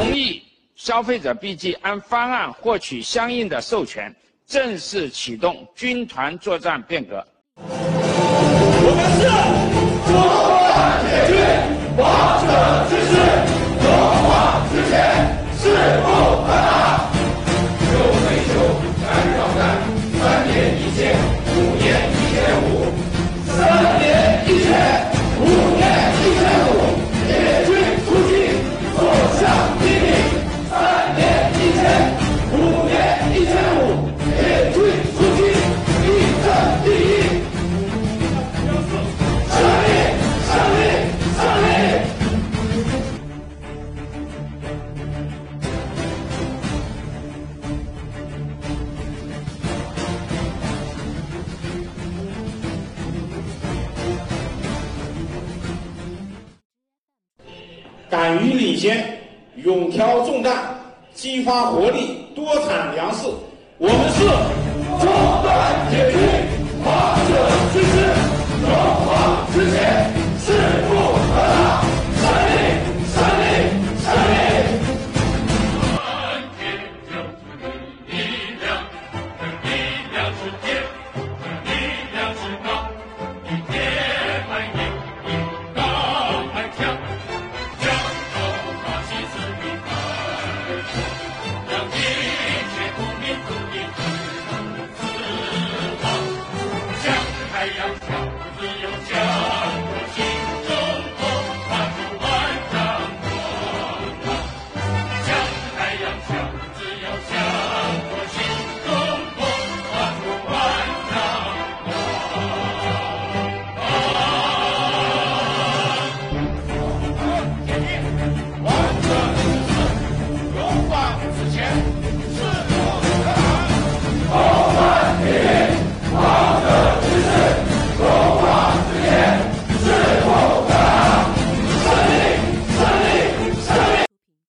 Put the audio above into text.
同意消费者 BG 按方案获取相应的授权，正式启动军团作战变革。敢于领先，勇挑重担，激发活力，多产粮食。我们是中段铁军。你有家